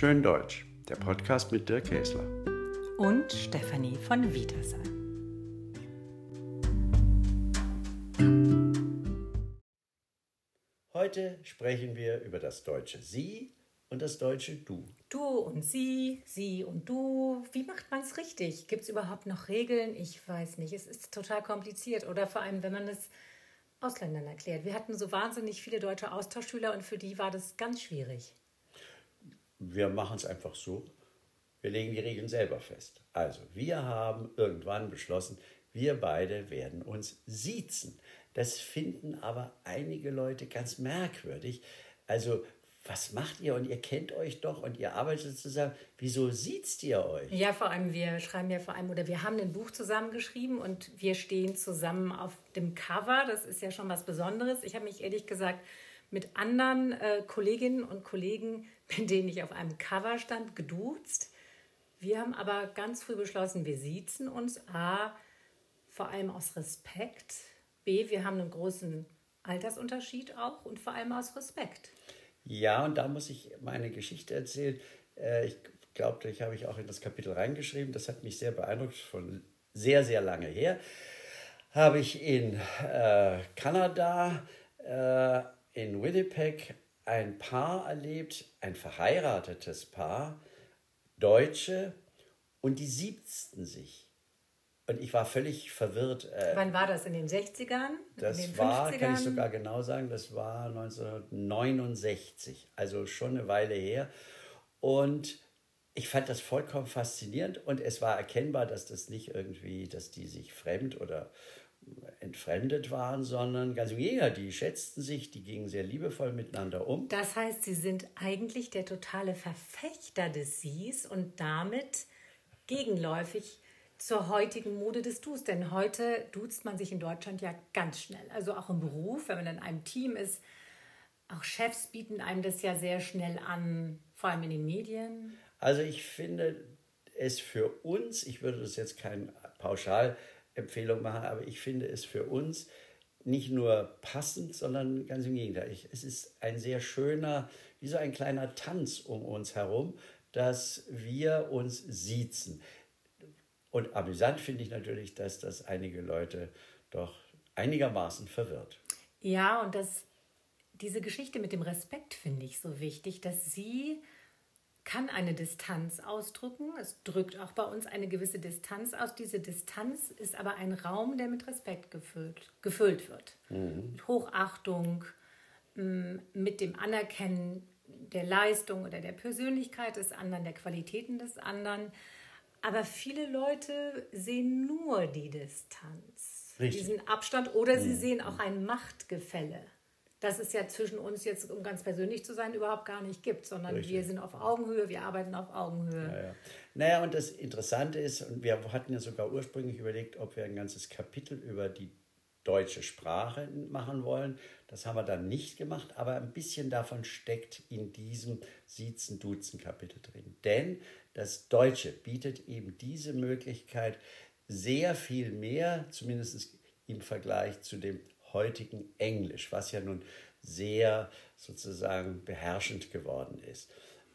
Schön Deutsch, der Podcast mit Dirk Käsler. Und Stefanie von Vitasan. Heute sprechen wir über das deutsche Sie und das deutsche Du. Du und sie, sie und du. Wie macht man es richtig? Gibt es überhaupt noch Regeln? Ich weiß nicht. Es ist total kompliziert. Oder vor allem, wenn man es Ausländern erklärt. Wir hatten so wahnsinnig viele deutsche Austauschschüler und für die war das ganz schwierig. Wir machen es einfach so. Wir legen die Regeln selber fest. Also, wir haben irgendwann beschlossen, wir beide werden uns siezen. Das finden aber einige Leute ganz merkwürdig. Also, was macht ihr und ihr kennt euch doch und ihr arbeitet zusammen. Wieso siezt ihr euch? Ja, vor allem, wir schreiben ja vor allem, oder wir haben ein Buch zusammengeschrieben und wir stehen zusammen auf dem Cover. Das ist ja schon was Besonderes. Ich habe mich ehrlich gesagt mit anderen äh, Kolleginnen und Kollegen, mit denen ich auf einem Cover stand, geduzt. Wir haben aber ganz früh beschlossen, wir siezen uns. A, vor allem aus Respekt. B, wir haben einen großen Altersunterschied auch und vor allem aus Respekt. Ja, und da muss ich meine Geschichte erzählen. Äh, ich glaube, ich habe ich auch in das Kapitel reingeschrieben. Das hat mich sehr beeindruckt, von sehr, sehr lange her. Habe ich in äh, Kanada, äh, in Winnipeg, ein Paar erlebt, ein verheiratetes Paar, Deutsche, und die siebten sich. Und ich war völlig verwirrt. Äh, Wann war das? In den 60ern? Das den war, kann ich sogar genau sagen, das war 1969, also schon eine Weile her. Und ich fand das vollkommen faszinierend und es war erkennbar, dass das nicht irgendwie, dass die sich fremd oder entfremdet waren, sondern ganz im Gegenteil, die schätzten sich, die gingen sehr liebevoll miteinander um. Das heißt, sie sind eigentlich der totale Verfechter des Sies und damit gegenläufig zur heutigen Mode des Dus. Denn heute duzt man sich in Deutschland ja ganz schnell. Also auch im Beruf, wenn man in einem Team ist. Auch Chefs bieten einem das ja sehr schnell an, vor allem in den Medien. Also ich finde es für uns, ich würde das jetzt kein Pauschalempfehlung machen, aber ich finde es für uns nicht nur passend, sondern ganz im Gegenteil. Ich, es ist ein sehr schöner, wie so ein kleiner Tanz um uns herum, dass wir uns siezen. Und amüsant finde ich natürlich, dass das einige Leute doch einigermaßen verwirrt. Ja, und das, diese Geschichte mit dem Respekt finde ich so wichtig, dass sie kann eine Distanz ausdrücken. Es drückt auch bei uns eine gewisse Distanz aus. Diese Distanz ist aber ein Raum, der mit Respekt gefüllt, gefüllt wird. Mhm. Mit Hochachtung, mit dem Anerkennen der Leistung oder der Persönlichkeit des anderen, der Qualitäten des anderen. Aber viele Leute sehen nur die Distanz, Richtig. diesen Abstand oder sie mhm. sehen auch ein Machtgefälle. Das es ja zwischen uns jetzt, um ganz persönlich zu sein, überhaupt gar nicht gibt, sondern Richtig. wir sind auf Augenhöhe, wir arbeiten auf Augenhöhe. Ja, ja. Naja, und das Interessante ist, und wir hatten ja sogar ursprünglich überlegt, ob wir ein ganzes Kapitel über die deutsche Sprache machen wollen. Das haben wir dann nicht gemacht, aber ein bisschen davon steckt in diesem Siezen-Duzen-Kapitel drin. Denn das Deutsche bietet eben diese Möglichkeit sehr viel mehr, zumindest im Vergleich zu dem heutigen Englisch, was ja nun sehr sozusagen beherrschend geworden ist.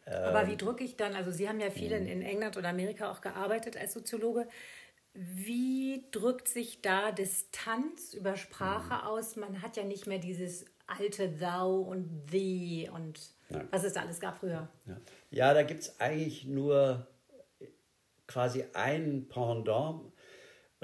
Aber wie ähm, drücke ich dann, also Sie haben ja viel in, in England oder Amerika auch gearbeitet als Soziologe, wie drückt sich da Distanz über Sprache mhm. aus? Man hat ja nicht mehr dieses alte Thou und Thee und ja. was es da alles gab früher. Ja, ja da gibt es eigentlich nur quasi ein Pendant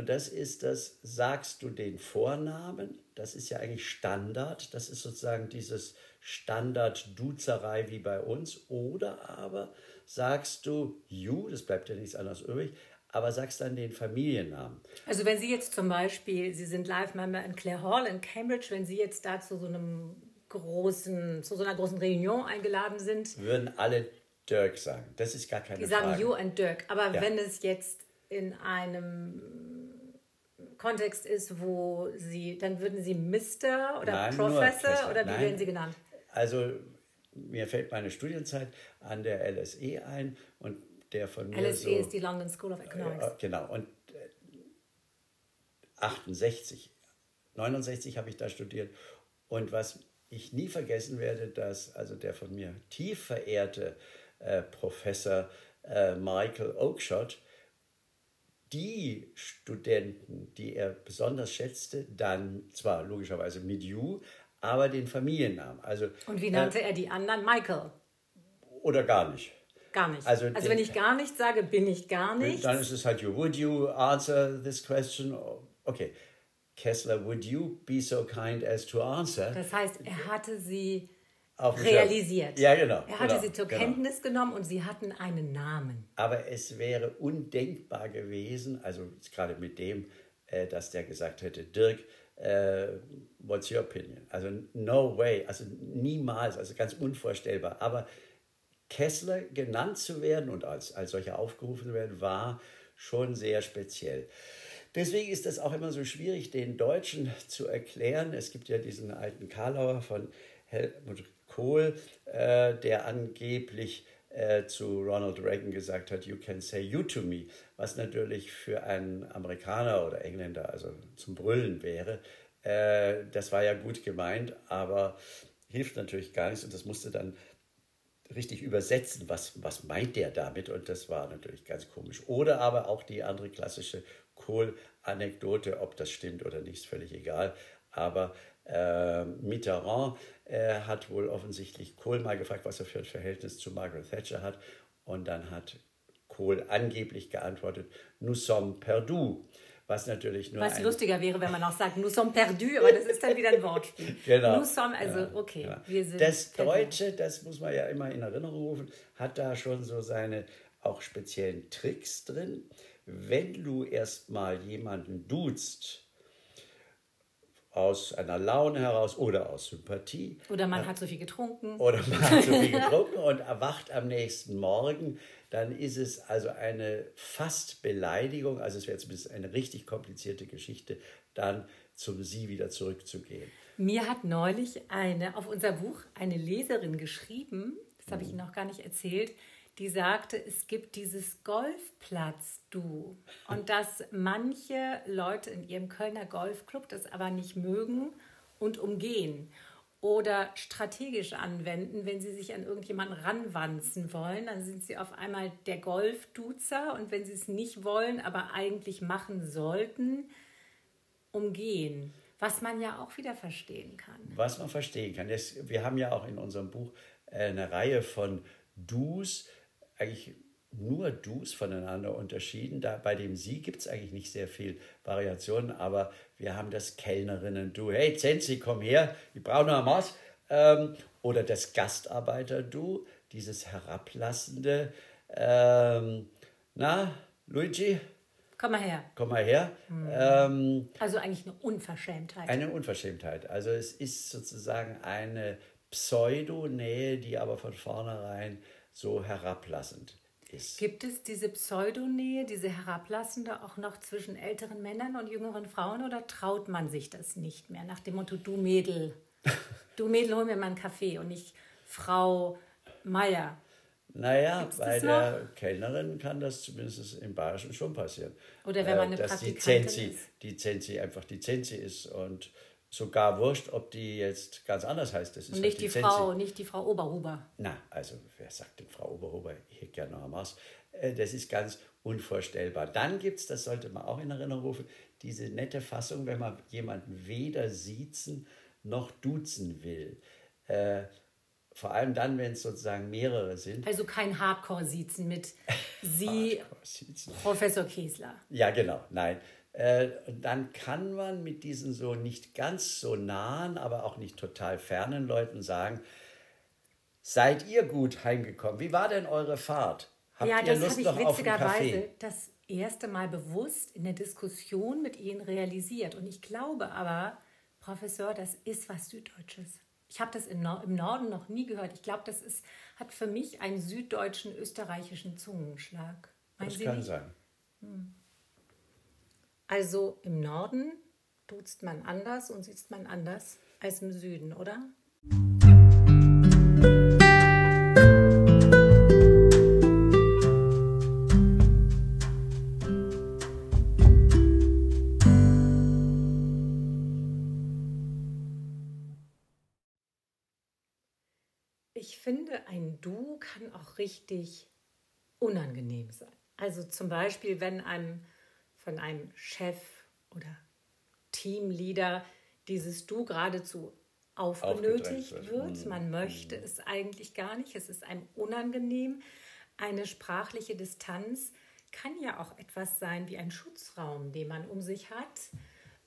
und das ist das, sagst du den Vornamen, das ist ja eigentlich Standard, das ist sozusagen dieses Standard-Duzerei wie bei uns, oder aber sagst du you, das bleibt ja nichts anderes übrig, aber sagst dann den Familiennamen. Also wenn Sie jetzt zum Beispiel, Sie sind Live-Member in Clare Hall in Cambridge, wenn Sie jetzt da zu so einem großen, zu so einer großen Reunion eingeladen sind. Würden alle Dirk sagen. Das ist gar keine Die Frage. Die sagen You and Dirk. Aber ja. wenn es jetzt in einem Kontext ist, wo Sie, dann würden Sie Mr. oder Nein, Professor oder wie Nein. werden Sie genannt? Also mir fällt meine Studienzeit an der LSE ein und der von mir LSE so, ist die London School of Economics. Äh, genau und 68, äh, 69 habe ich da studiert und was ich nie vergessen werde, dass also der von mir tief verehrte äh, Professor äh, Michael Oakeshott, die Studenten, die er besonders schätzte, dann zwar logischerweise mit You, aber den Familiennamen. Also, Und wie nannte äh, er die anderen? Michael. Oder gar nicht. Gar nicht. Also, also den, wenn ich gar nicht sage, bin ich gar nicht. Dann ist es halt you. Would you answer this question? Okay. Kessler, would you be so kind as to answer? Das heißt, er hatte sie realisiert. Ja, genau. Er hatte genau, sie zur genau. Kenntnis genommen und sie hatten einen Namen. Aber es wäre undenkbar gewesen, also gerade mit dem, äh, dass der gesagt hätte, Dirk, uh, what's your opinion? Also no way, also niemals, also ganz unvorstellbar. Aber Kessler genannt zu werden und als, als solcher aufgerufen zu werden, war schon sehr speziell. Deswegen ist es auch immer so schwierig, den Deutschen zu erklären. Es gibt ja diesen alten Karlauer von Helmut Kohl, äh, der angeblich äh, zu Ronald Reagan gesagt hat, you can say you to me, was natürlich für einen Amerikaner oder Engländer also zum Brüllen wäre. Äh, das war ja gut gemeint, aber hilft natürlich gar nichts und das musste dann richtig übersetzen, was, was meint der damit und das war natürlich ganz komisch. Oder aber auch die andere klassische Kohl-Anekdote, ob das stimmt oder nicht, ist völlig egal. Aber äh, Mitterrand äh, hat wohl offensichtlich Kohl mal gefragt, was er für ein Verhältnis zu Margaret Thatcher hat. Und dann hat Kohl angeblich geantwortet, nous sommes perdus. Was natürlich nur. Was lustiger wäre, wenn man auch sagt, nous sommes perdus, aber das ist dann wieder ein Wortspiel. genau. Nous sommes, also, okay. Ja. Wir sind das perdus. Deutsche, das muss man ja immer in Erinnerung rufen, hat da schon so seine auch speziellen Tricks drin wenn du erstmal jemanden duzt, aus einer Laune heraus oder aus Sympathie. Oder man hat so viel getrunken. Oder man hat so viel getrunken und erwacht am nächsten Morgen, dann ist es also eine fast Beleidigung, also es wäre zumindest eine richtig komplizierte Geschichte, dann zum Sie wieder zurückzugehen. Mir hat neulich eine auf unser Buch eine Leserin geschrieben, das habe ich mhm. Ihnen noch gar nicht erzählt, die sagte, es gibt dieses Golfplatz-Du und dass manche Leute in ihrem Kölner Golfclub das aber nicht mögen und umgehen oder strategisch anwenden, wenn sie sich an irgendjemanden ranwanzen wollen, dann sind sie auf einmal der Golfduzer und wenn sie es nicht wollen, aber eigentlich machen sollten, umgehen. Was man ja auch wieder verstehen kann. Was man verstehen kann. Wir haben ja auch in unserem Buch eine Reihe von Dus, eigentlich nur Dus voneinander unterschieden. Da, bei dem Sie gibt es eigentlich nicht sehr viel Variationen, aber wir haben das Kellnerinnen-Du. Hey, Zenzi, komm her, ich brauche noch was. Ähm, oder das Gastarbeiter-Du, dieses herablassende. Ähm, na, Luigi? Komm mal her. Komm mal her. Mhm. Ähm, also eigentlich eine Unverschämtheit. Eine Unverschämtheit. Also es ist sozusagen eine Pseudonähe, die aber von vornherein so herablassend ist. Gibt es diese Pseudonähe, diese herablassende auch noch zwischen älteren Männern und jüngeren Frauen oder traut man sich das nicht mehr nach dem Motto, du Mädel, du Mädel, hol mir mal einen Kaffee und nicht Frau Meier? Naja, bei der Kellnerin kann das zumindest im Bayerischen schon passieren. Oder wenn man eine äh, dass Praktikantin die Zensi, ist. die Zensi einfach die Zensi ist und sogar wurscht, ob die jetzt ganz anders heißt. Das ist und nicht halt die, die Frau, nicht die Frau Oberhuber. Na, also wer sagt denn Frau Oberhuber? Ich gerne noch Maus. Äh, das ist ganz unvorstellbar. Dann gibt es, das sollte man auch in Erinnerung rufen, diese nette Fassung, wenn man jemanden weder siezen noch duzen will. Äh, vor allem dann, wenn es sozusagen mehrere sind. Also kein Hardcore-Siezen mit Sie, Professor Kiesler. Ja, genau, nein. Äh, dann kann man mit diesen so nicht ganz so nahen, aber auch nicht total fernen Leuten sagen, seid ihr gut heimgekommen? Wie war denn eure Fahrt? Habt ja, ihr Lust noch auf einen Kaffee? das erste Mal bewusst in der Diskussion mit Ihnen realisiert. Und ich glaube aber, Professor, das ist was Süddeutsches. Ich habe das im, Norden noch nie gehört. Ich glaube, das ist, hat für mich einen süddeutschen, österreichischen Zungenschlag. Meinen das Sie kann nicht? sein. Hm. Also im Norden duzt man anders und sieht man anders als im Süden, oder? ich finde, ein Du kann auch richtig unangenehm sein. Also zum Beispiel, wenn einem von einem Chef oder Teamleader dieses Du geradezu aufgenötigt wird. wird. Man mhm. möchte es eigentlich gar nicht. Es ist einem unangenehm. Eine sprachliche Distanz kann ja auch etwas sein wie ein Schutzraum, den man um sich hat,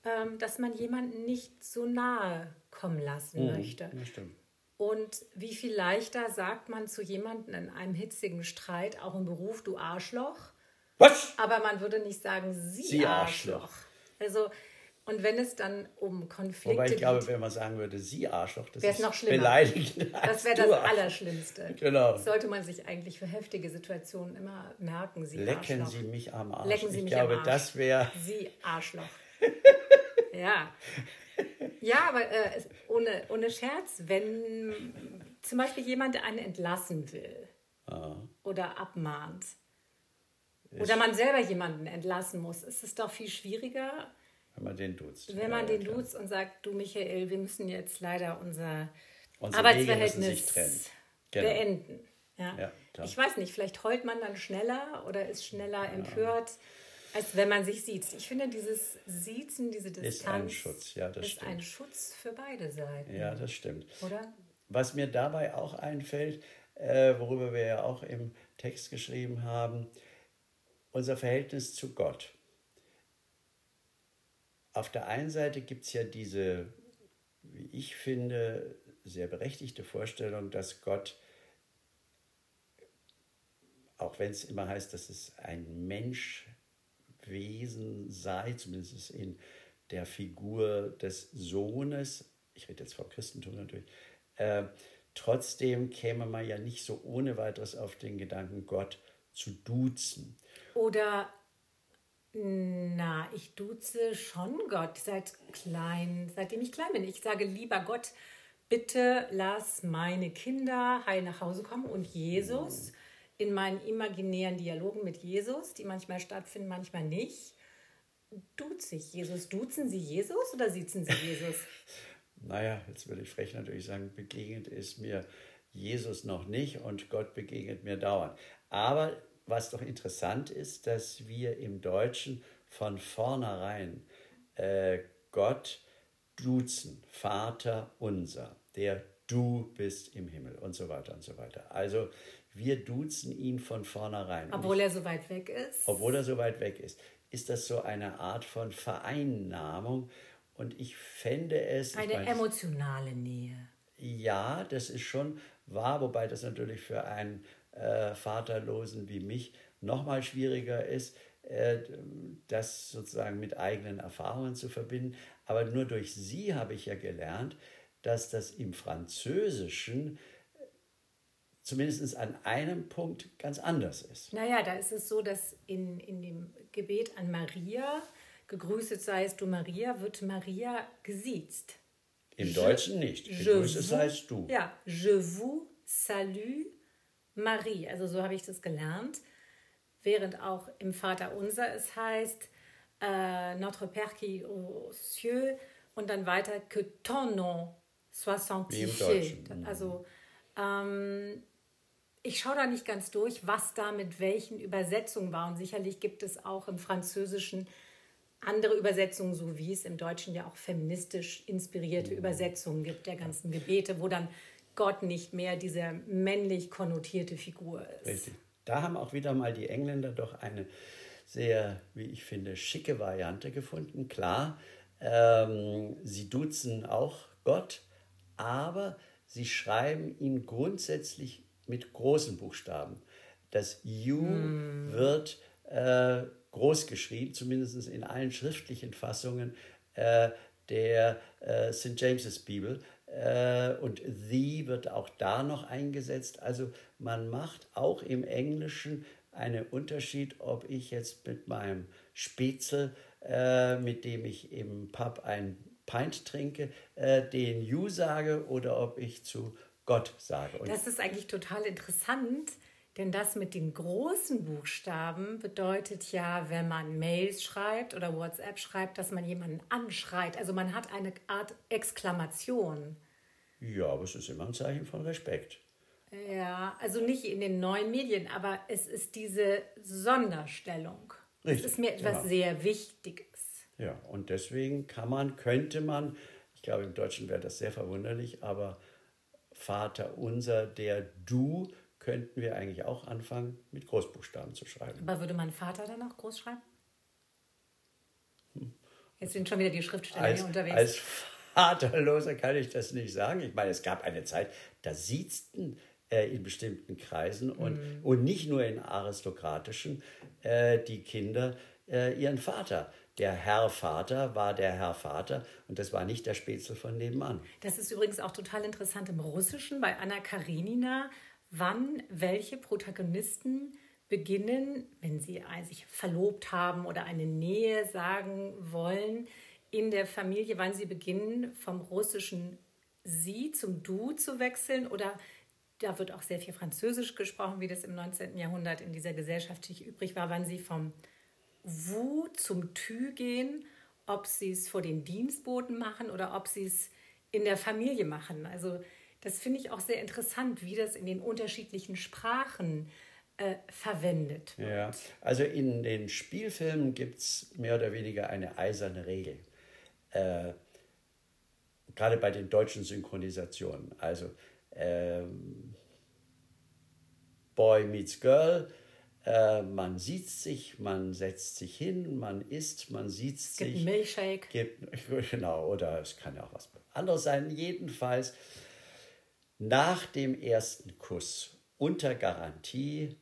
ähm, dass man jemanden nicht so nahe kommen lassen mhm, möchte. Und wie viel leichter sagt man zu jemandem in einem hitzigen Streit, auch im Beruf, du Arschloch. Was? Aber man würde nicht sagen, sie, sie Arschloch. Arschloch. Also und wenn es dann um Konflikte Wobei ich glaube, wenn man sagen würde, sie Arschloch, das ist noch schlimmer. beleidigend. Das wäre das Allerschlimmste. Genau. Das sollte man sich eigentlich für heftige Situationen immer merken. Sie Lecken Arschloch. Sie mich am Arsch. Lecken Sie ich mich glaube, am Arsch. das wäre... Sie Arschloch. ja. Ja, aber äh, ohne, ohne Scherz, wenn zum Beispiel jemand einen entlassen will ah. oder abmahnt oder man selber jemanden entlassen muss, ist es doch viel schwieriger, wenn man den duzt. Wenn man ja, den klar. duzt und sagt, du Michael, wir müssen jetzt leider unser Unsere Arbeitsverhältnis genau. beenden. Ja. ja ich weiß nicht, vielleicht heult man dann schneller oder ist schneller empört, als wenn man sich sieht. Ich finde, dieses Siezen, diese Distanz ist ein Schutz, ja, das ist stimmt. ein Schutz für beide Seiten. Ja, das stimmt. Oder? Was mir dabei auch einfällt, äh, worüber wir ja auch im Text geschrieben haben, unser Verhältnis zu Gott auf der einen Seite gibt es ja diese, wie ich finde, sehr berechtigte Vorstellung, dass Gott, auch wenn es immer heißt, dass es ein Menschwesen sei, zumindest in der Figur des Sohnes, ich rede jetzt vom Christentum natürlich, äh, trotzdem käme man ja nicht so ohne weiteres auf den Gedanken, Gott zu duzen. Oder na, ich duze schon Gott seit klein, seitdem ich klein bin. Ich sage lieber Gott, bitte lass meine Kinder heil nach Hause kommen und Jesus in meinen imaginären Dialogen mit Jesus, die manchmal stattfinden, manchmal nicht, duze ich Jesus. Duzen Sie Jesus oder sitzen Sie Jesus? naja, jetzt würde ich frech natürlich sagen, begegnet ist mir Jesus noch nicht und Gott begegnet mir dauernd. Aber was doch interessant ist, dass wir im Deutschen von vornherein äh, Gott duzen, Vater unser, der du bist im Himmel und so weiter und so weiter. Also wir duzen ihn von vornherein. Obwohl ich, er so weit weg ist? Obwohl er so weit weg ist. Ist das so eine Art von Vereinnahmung? Und ich fände es. Eine meine, emotionale Nähe. Ja, das ist schon wahr, wobei das natürlich für einen äh, Vaterlosen wie mich noch mal schwieriger ist, äh, das sozusagen mit eigenen Erfahrungen zu verbinden. Aber nur durch sie habe ich ja gelernt, dass das im Französischen zumindest an einem Punkt ganz anders ist. Naja, da ist es so, dass in, in dem Gebet an Maria, gegrüßet seist du Maria, wird Maria gesiezt. Im je, Deutschen nicht. Gegrüßet seist du. Ja, je vous salue Marie. Also so habe ich das gelernt. Während auch im Vater Unser es heißt, äh, Notre Père qui aux cieux und dann weiter que ton nom soit sanctifié. Also ähm, ich schaue da nicht ganz durch, was da mit welchen Übersetzungen war. Und sicherlich gibt es auch im Französischen andere Übersetzungen, so wie es im Deutschen ja auch feministisch inspirierte mhm. Übersetzungen gibt der ganzen Gebete, wo dann Gott nicht mehr diese männlich konnotierte Figur ist. Richtig. Da haben auch wieder mal die Engländer doch eine sehr, wie ich finde, schicke Variante gefunden. Klar, ähm, sie duzen auch Gott, aber sie schreiben ihn grundsätzlich mit großen Buchstaben. Das You mm. wird äh, groß geschrieben, zumindest in allen schriftlichen Fassungen äh, der äh, St. James's Bibel. Äh, und the wird auch da noch eingesetzt. Also man macht auch im Englischen einen Unterschied, ob ich jetzt mit meinem Spätzle, äh, mit dem ich im Pub ein Pint trinke, äh, den You sage oder ob ich zu Gott sage. Und das ist eigentlich total interessant, denn das mit den großen Buchstaben bedeutet ja, wenn man Mails schreibt oder WhatsApp schreibt, dass man jemanden anschreit. Also man hat eine Art Exklamation. Ja, aber es ist immer ein Zeichen von Respekt. Ja, also nicht in den neuen Medien, aber es ist diese Sonderstellung. Richtig, es ist mir etwas genau. sehr Wichtiges. Ja, und deswegen kann man, könnte man, ich glaube im Deutschen wäre das sehr verwunderlich, aber Vater unser, der Du, könnten wir eigentlich auch anfangen, mit Großbuchstaben zu schreiben. Aber würde man Vater dann auch groß schreiben? Jetzt sind schon wieder die Schriftsteller Als, hier unterwegs. als Vaterloser kann ich das nicht sagen. Ich meine, es gab eine Zeit, da siezten äh, in bestimmten Kreisen und, Mhm. und nicht nur in aristokratischen äh, die Kinder äh, ihren Vater. Der Herr Vater war der Herr Vater und das war nicht der Spätzle von nebenan. Das ist übrigens auch total interessant im Russischen bei Anna Karenina, wann welche Protagonisten beginnen, wenn sie sich verlobt haben oder eine Nähe sagen wollen in der Familie, wann sie beginnen, vom russischen Sie zum Du zu wechseln oder da wird auch sehr viel Französisch gesprochen, wie das im 19. Jahrhundert in dieser Gesellschaft übrig war, wann sie vom Wu zum Tü gehen, ob sie es vor den Dienstboten machen oder ob sie es in der Familie machen. Also das finde ich auch sehr interessant, wie das in den unterschiedlichen Sprachen äh, verwendet wird. Ja, also in den Spielfilmen gibt es mehr oder weniger eine eiserne Regel. Äh, gerade bei den deutschen Synchronisationen. Also ähm, Boy meets Girl, äh, man sieht sich, man setzt sich hin, man isst, man sieht Es gibt sich. einen Milchshake. Gibt, genau, oder es kann ja auch was anderes sein. Jedenfalls nach dem ersten Kuss unter Garantie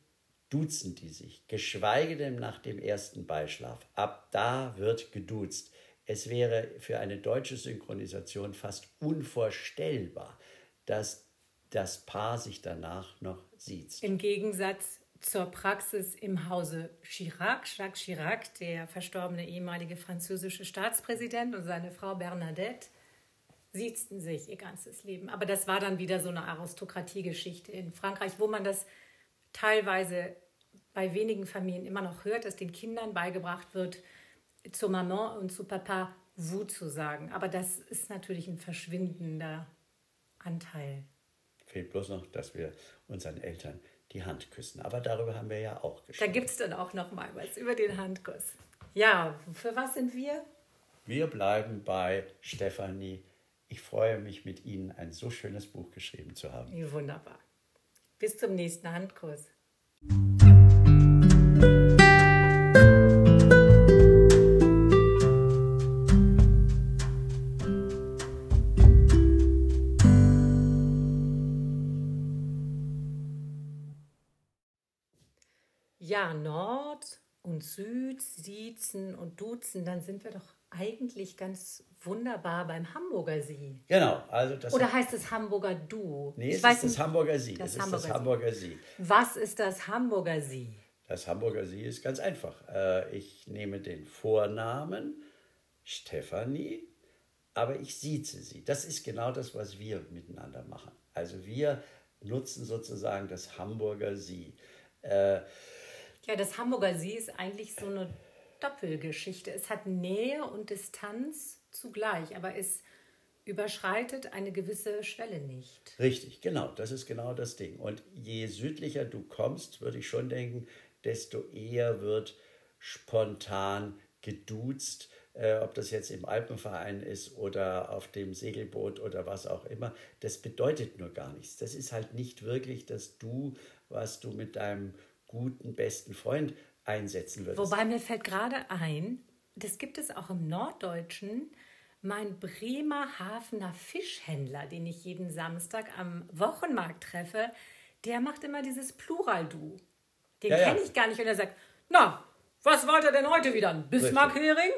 duzen die sich, geschweige denn nach dem ersten Beischlaf. Ab da wird geduzt. Es wäre für eine deutsche Synchronisation fast unvorstellbar, dass das Paar sich danach noch sieht. Im Gegensatz zur Praxis im Hause Chirac, Jacques Chirac, der verstorbene ehemalige französische Staatspräsident und seine Frau Bernadette, siezten sich ihr ganzes Leben. Aber das war dann wieder so eine Aristokratiegeschichte in Frankreich, wo man das teilweise bei wenigen Familien immer noch hört, dass den Kindern beigebracht wird, zu Maman und zu Papa vous zu sagen. Aber das ist natürlich ein verschwindender Anteil. Fehlt bloß noch, dass wir unseren Eltern die Hand küssen. Aber darüber haben wir ja auch Da gesprochen. gibt es dann auch noch mal was über den Handkuss. Ja, für was sind wir? Wir bleiben bei Stefanie. Ich freue mich, mit Ihnen ein so schönes Buch geschrieben zu haben. Ja, Wunderbar. Bis zum nächsten Handkuss. Und Süd, Siezen und Duzen, dann sind wir doch eigentlich ganz wunderbar beim Hamburger Sie. Genau, also das, Oder heißt es Hamburger Du? nee, Ich es weiß ist das. Hamburger Sie. Das Das, ist Hamburger das Sie. Hamburger Sie. Was ist das Hamburger Sie? Das Hamburger Sie ist ganz einfach. Äh, Ich nehme den Vornamen Stefanie, aber ich sieze sie. Das ist genau das, was wir miteinander machen. Also wir nutzen sozusagen das Hamburger Sie. Ja, das Hamburger See ist eigentlich so eine Doppelgeschichte. Es hat Nähe und Distanz zugleich, aber es überschreitet eine gewisse Schwelle nicht. Richtig, genau, das ist genau das Ding. Und je südlicher du kommst, würde ich schon denken, desto eher wird spontan geduzt, äh, ob das jetzt im Alpenverein ist oder auf dem Segelboot oder was auch immer. Das bedeutet nur gar nichts. Das ist halt nicht wirklich das Du, was du mit deinem guten, besten Freund einsetzen würdest. Wobei mir fällt gerade ein, das gibt es auch im Norddeutschen. Mein Bremerhavener Fischhändler, den ich jeden Samstag am Wochenmarkt treffe, der macht immer dieses Plural-Du. Den Ja, ja. kenne ich gar nicht, wenn er sagt, na, was wollt ihr denn heute wieder? Ein Bismarck-Hering?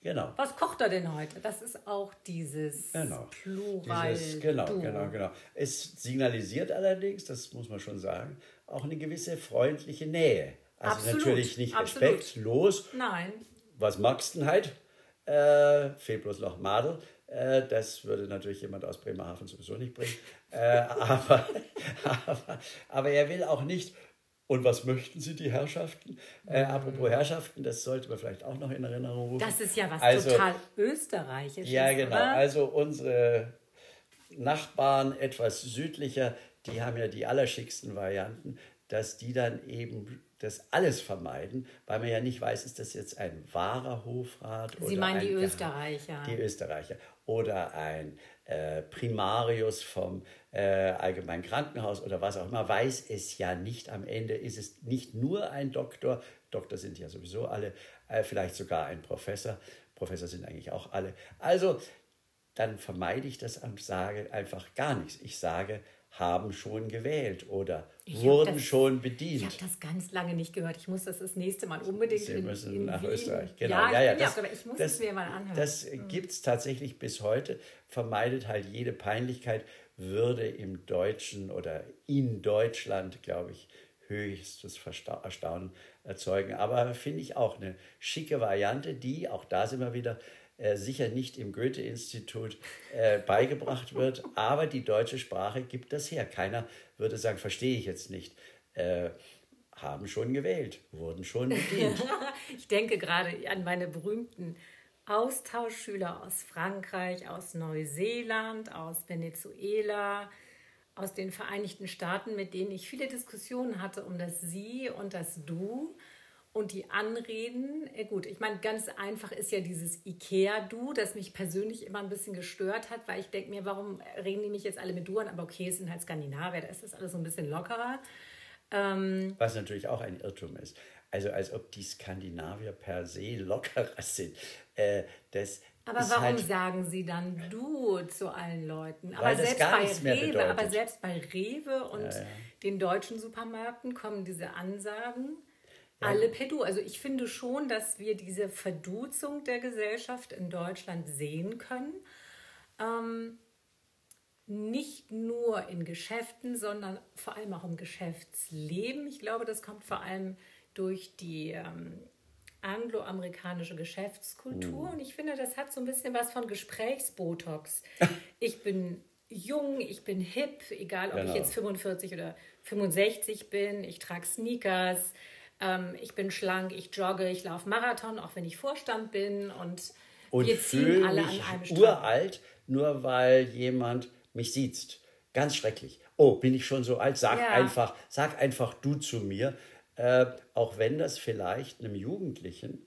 genau. Was kocht er denn heute? Das ist auch dieses Genau. Plural. Dieses, genau, Du. genau, genau. Es signalisiert allerdings, das muss man schon sagen, auch eine gewisse freundliche Nähe. Also Absolut, natürlich nicht absolut. respektlos. Nein. Was magst du denn halt? Äh, fehlt bloß noch Madel. Äh, das würde natürlich jemand aus Bremerhaven sowieso nicht bringen. Äh, aber, aber, aber er will auch nicht. Und was möchten Sie, die Herrschaften? Äh, apropos Herrschaften, das sollte man vielleicht auch noch in Erinnerung rufen. Das ist ja was Also- total Österreichisches. Ja, genau. Oder? Also unsere Nachbarn etwas südlicher, die haben ja die allerschicksten Varianten, dass die dann eben das alles vermeiden, weil man ja nicht weiß, ist das jetzt ein wahrer Hofrat Sie oder meinen die Österreicher. Die Österreicher. Oder ein äh, Primarius vom äh, Allgemeinen Krankenhaus oder was auch immer, weiß es ja nicht. Am Ende ist es nicht nur ein Doktor, Doktor sind ja sowieso alle, äh, vielleicht sogar ein Professor. Professor sind eigentlich auch alle. Also dann vermeide ich das und sage einfach gar nichts. Ich sage, haben schon gewählt oder ich wurden das, schon bedient. Ich habe das ganz lange nicht gehört. Ich muss das das nächste Mal unbedingt Sie müssen in, nach Wien. Österreich. Genau. Ja, ja, ja das, ja, aber ich muss das, es mir mal anhören. Das mhm. gibt es tatsächlich bis heute. Vermeidet halt jede Peinlichkeit, würde im Deutschen oder in Deutschland, glaube ich, höchstes Erstaunen erzeugen. Aber finde ich auch eine schicke Variante, die, auch da sind wir wieder, äh, sicher nicht im Goethe-Institut äh, beigebracht wird, aber die deutsche Sprache gibt das her. Keiner würde sagen, verstehe ich jetzt nicht. Äh, haben schon gewählt, wurden schon bedient. ich denke gerade an meine berühmten Austauschschüler aus Frankreich, aus Neuseeland, aus Venezuela, aus den Vereinigten Staaten, mit denen ich viele Diskussionen hatte um das Sie und das Du. Und die Anreden, gut, ich meine, ganz einfach ist ja dieses Ikea-Du, das mich persönlich immer ein bisschen gestört hat, weil ich denke mir, warum reden die mich jetzt alle mit Du an? Aber okay, es sind halt Skandinavier, da ist das alles so ein bisschen lockerer. Ähm, Was natürlich auch ein Irrtum ist. Also als ob die Skandinavier per se lockerer sind. Äh, das aber warum halt, sagen Sie dann du zu allen Leuten? Aber selbst bei Rewe, aber selbst bei Rewe und ja, ja. den deutschen Supermärkten kommen diese Ansagen alle per Du. Also ich finde schon, dass wir diese Verduzung der Gesellschaft in Deutschland sehen können. Ähm, nicht nur in Geschäften, sondern vor allem auch im Geschäftsleben. Ich glaube, das kommt vor allem durch die ähm, angloamerikanische Geschäftskultur. Mm. Und ich finde, das hat so ein bisschen was von Gesprächsbotox. ich bin jung, ich bin hip, egal ob genau. ich jetzt 45 oder 65 bin, ich trage Sneakers, ähm, ich bin schlank, ich jogge, ich laufe Marathon, auch wenn ich Vorstand bin und, und wir ziehen alle an einem Strang. uralt, nur weil jemand mich sieht. Ganz schrecklich. Oh, bin ich schon so alt? Sag ja. einfach, sag einfach du zu mir. Äh, auch wenn das vielleicht einem Jugendlichen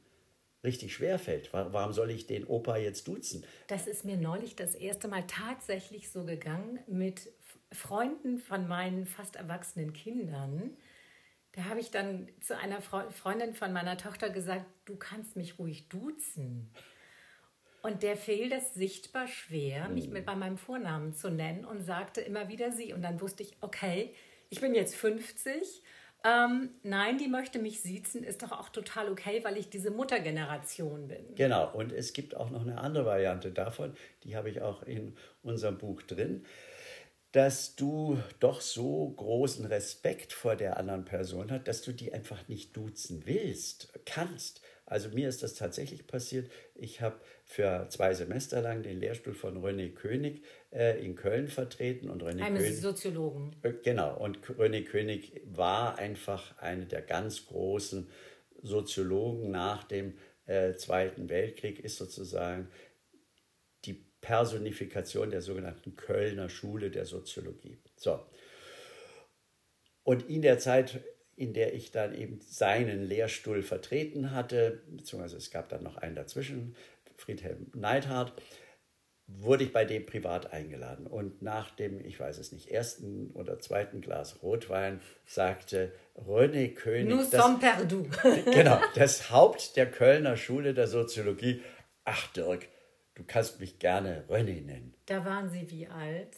richtig schwer fällt. Warum soll ich den Opa jetzt duzen? Das ist mir neulich das erste Mal tatsächlich so gegangen mit Freunden von meinen fast erwachsenen Kindern da habe ich dann zu einer Freundin von meiner Tochter gesagt, du kannst mich ruhig duzen. Und der fiel das sichtbar schwer, mich mit bei meinem Vornamen zu nennen und sagte immer wieder sie. Und dann wusste ich, okay, ich bin jetzt 50. Ähm, nein, die möchte mich siezen, ist doch auch total okay, weil ich diese Muttergeneration bin. Genau, und es gibt auch noch eine andere Variante davon, die habe ich auch in unserem Buch drin dass du doch so großen Respekt vor der anderen Person hast, dass du die einfach nicht duzen willst, kannst. Also mir ist das tatsächlich passiert. Ich habe für zwei Semester lang den Lehrstuhl von René König äh, in Köln vertreten und René Eines König, Soziologen. Äh, genau und René König war einfach eine der ganz großen Soziologen nach dem äh, Zweiten Weltkrieg, ist sozusagen Personifikation der sogenannten Kölner Schule der Soziologie. So. Und in der Zeit, in der ich dann eben seinen Lehrstuhl vertreten hatte, beziehungsweise es gab dann noch einen dazwischen, Friedhelm Neidhardt, wurde ich bei dem privat eingeladen. Und nach dem, ich weiß es nicht, ersten oder zweiten Glas Rotwein sagte René König. Nous das, sommes perdus. genau, das Haupt der Kölner Schule der Soziologie. Ach, Dirk, Du kannst mich gerne René nennen. Da waren Sie wie alt?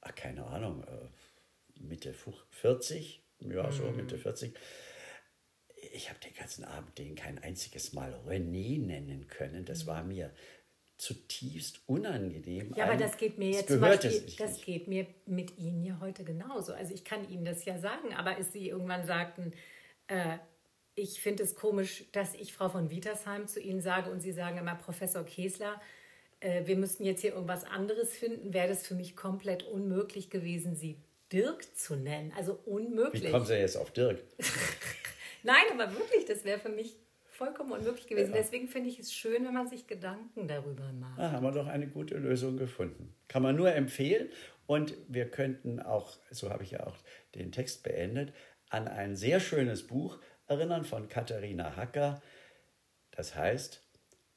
Ach, keine Ahnung, äh, Mitte 40, ja, so mm. Mitte 40. Ich habe den ganzen Abend den kein einziges Mal René nennen können. Das mm. war mir zutiefst unangenehm. Ja, aber das geht mir jetzt zum Beispiel, das geht mir mit Ihnen ja heute genauso. Also ich kann Ihnen das ja sagen, aber als Sie irgendwann sagten, äh, ich finde es komisch, dass ich Frau von Wietersheim zu Ihnen sage und Sie sagen immer Professor Kesler, äh, wir müssten jetzt hier irgendwas anderes finden, wäre das für mich komplett unmöglich gewesen, sie Dirk zu nennen. Also unmöglich. Wie kommen Sie jetzt auf Dirk? Nein, aber wirklich, das wäre für mich vollkommen unmöglich gewesen. Ja. Deswegen finde ich es schön, wenn man sich Gedanken darüber macht. Da haben wir doch eine gute Lösung gefunden. Kann man nur empfehlen. Und wir könnten auch, so habe ich ja auch den Text beendet, an ein sehr schönes Buch erinnern von Katharina Hacker. Das heißt,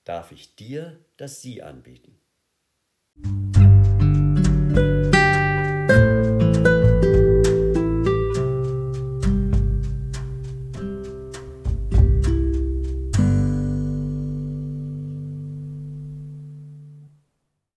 darf ich dir das Sie anbieten?